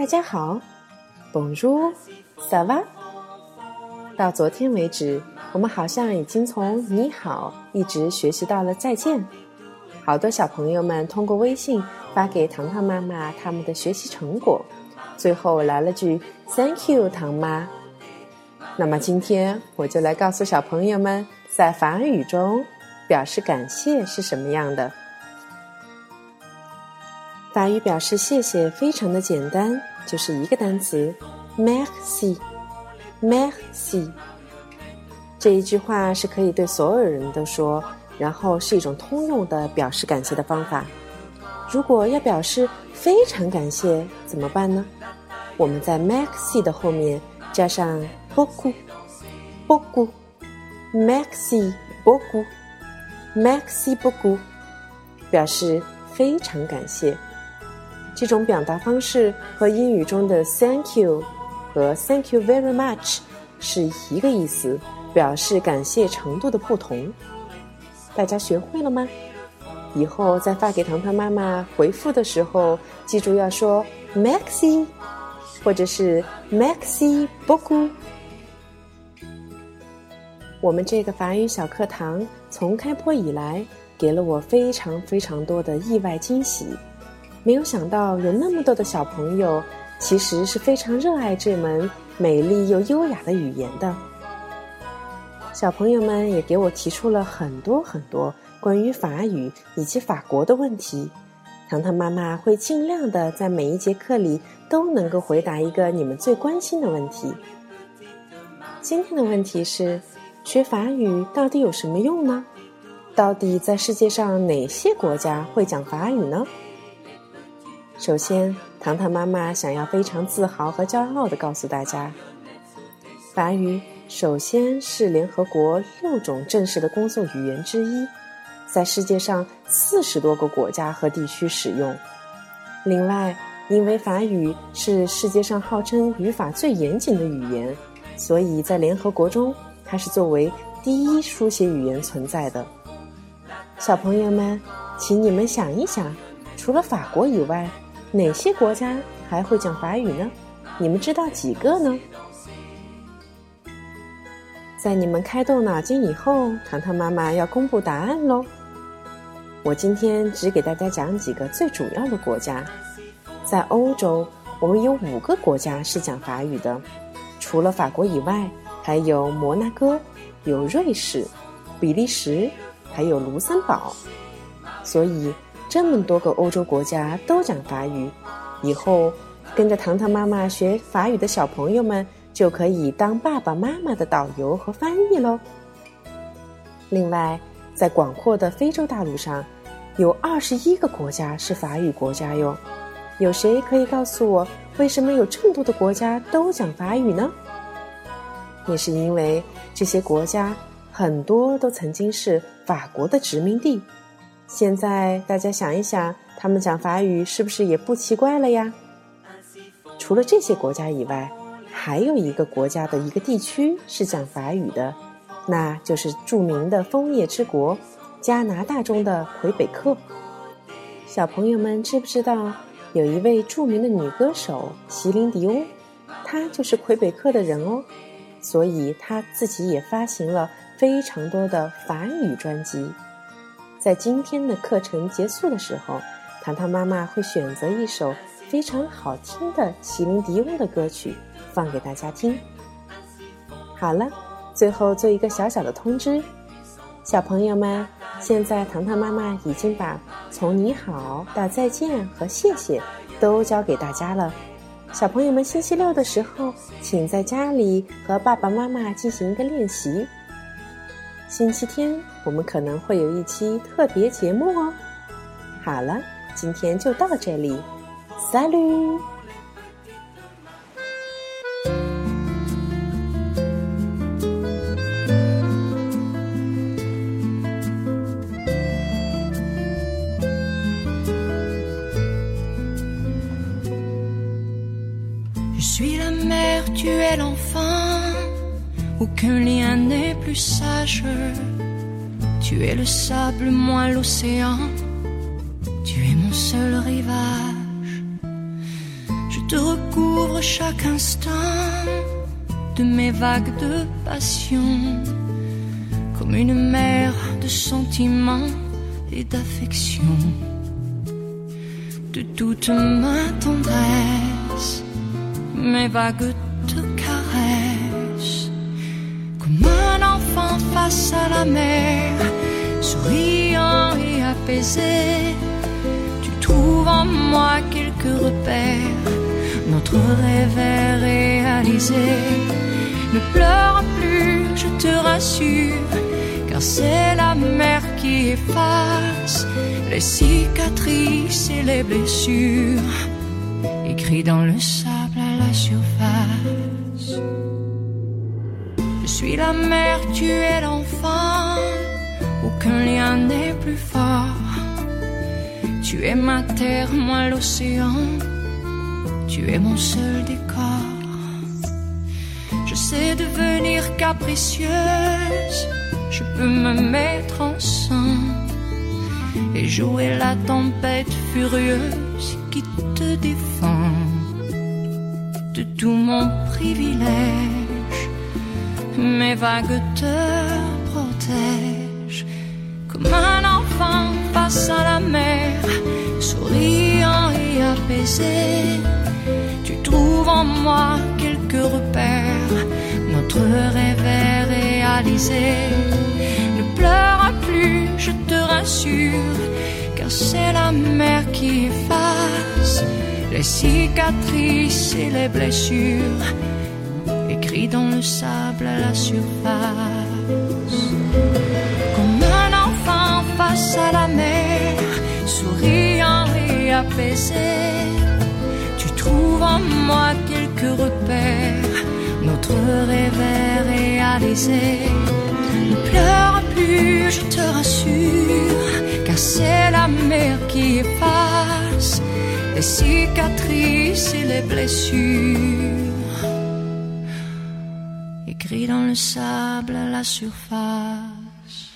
大家好，Bonjour，Ça va？到昨天为止，我们好像已经从你好一直学习到了再见。好多小朋友们通过微信发给糖糖妈妈他们的学习成果，最后来了句 “Thank you，糖妈”。那么今天我就来告诉小朋友们，在法语中表示感谢是什么样的。法语表示谢谢非常的简单，就是一个单词，merci，merci。这一句话是可以对所有人都说，然后是一种通用的表示感谢的方法。如果要表示非常感谢怎么办呢？我们在 merci 的后面加上 b o k u b o k u m e r c i b o k u m e r c i b o k u 表示非常感谢。这种表达方式和英语中的 “thank you” 和 “thank you very much” 是一个意思，表示感谢程度的不同。大家学会了吗？以后在发给糖糖妈妈回复的时候，记住要说 “maxi” 或者是 “maxi beaucoup”。我们这个法语小课堂从开播以来，给了我非常非常多的意外惊喜。没有想到有那么多的小朋友，其实是非常热爱这门美丽又优雅的语言的。小朋友们也给我提出了很多很多关于法语以及法国的问题，糖糖妈妈会尽量的在每一节课里都能够回答一个你们最关心的问题。今天的问题是：学法语到底有什么用呢？到底在世界上哪些国家会讲法语呢？首先，糖糖妈妈想要非常自豪和骄傲的告诉大家，法语首先是联合国六种正式的工作语言之一，在世界上四十多个国家和地区使用。另外，因为法语是世界上号称语法最严谨的语言，所以在联合国中它是作为第一书写语言存在的。小朋友们，请你们想一想，除了法国以外。哪些国家还会讲法语呢？你们知道几个呢？在你们开动脑筋以后，糖糖妈妈要公布答案喽。我今天只给大家讲几个最主要的国家。在欧洲，我们有五个国家是讲法语的，除了法国以外，还有摩纳哥、有瑞士、比利时，还有卢森堡。所以。这么多个欧洲国家都讲法语，以后跟着糖糖妈妈学法语的小朋友们就可以当爸爸妈妈的导游和翻译喽。另外，在广阔的非洲大陆上，有二十一个国家是法语国家哟。有谁可以告诉我，为什么有这么多的国家都讲法语呢？也是因为这些国家很多都曾经是法国的殖民地。现在大家想一想，他们讲法语是不是也不奇怪了呀？除了这些国家以外，还有一个国家的一个地区是讲法语的，那就是著名的枫叶之国——加拿大中的魁北克。小朋友们知不知道，有一位著名的女歌手席琳迪翁，她就是魁北克的人哦，所以她自己也发行了非常多的法语专辑。在今天的课程结束的时候，糖糖妈妈会选择一首非常好听的席琳迪翁的歌曲放给大家听。好了，最后做一个小小的通知，小朋友们，现在糖糖妈妈已经把从你好到再见和谢谢都教给大家了。小朋友们，星期六的时候，请在家里和爸爸妈妈进行一个练习。星期天我们可能会有一期特别节目哦。好了，今天就到这里，Salut。Aucun lien n'est plus sage. Tu es le sable, moi l'océan. Tu es mon seul rivage. Je te recouvre chaque instant de mes vagues de passion, comme une mer de sentiments et d'affection. De toute ma tendresse, mes vagues te caressent, comme un enfant face à la mer, souriant et apaisé. Tu trouves en moi quelques repères, notre rêve est réalisé. Ne pleure plus, je te rassure, car c'est la mer qui efface les cicatrices et les blessures, écrits dans le sable à la surface. Je suis la mer, tu es l'enfant, aucun lien n'est plus fort. Tu es ma terre, moi l'océan, tu es mon seul décor. Je sais devenir capricieuse, je peux me mettre en sang et jouer la tempête furieuse qui te défend de tout mon privilège. Mes vagues te protègent Tu trouves en moi quelques repères, notre rêve est réalisé. Ne pleure plus, je te rassure, car c'est la mer qui efface les cicatrices et les blessures, écrits dans le sable à la surface. Comme un enfant face à la mer, souriant et apaisé, quelques repères, notre rêve réalisé. Ne pleure plus, je te rassure, car c'est la mer qui efface les cicatrices et les blessures, écrits dans le sable à la surface.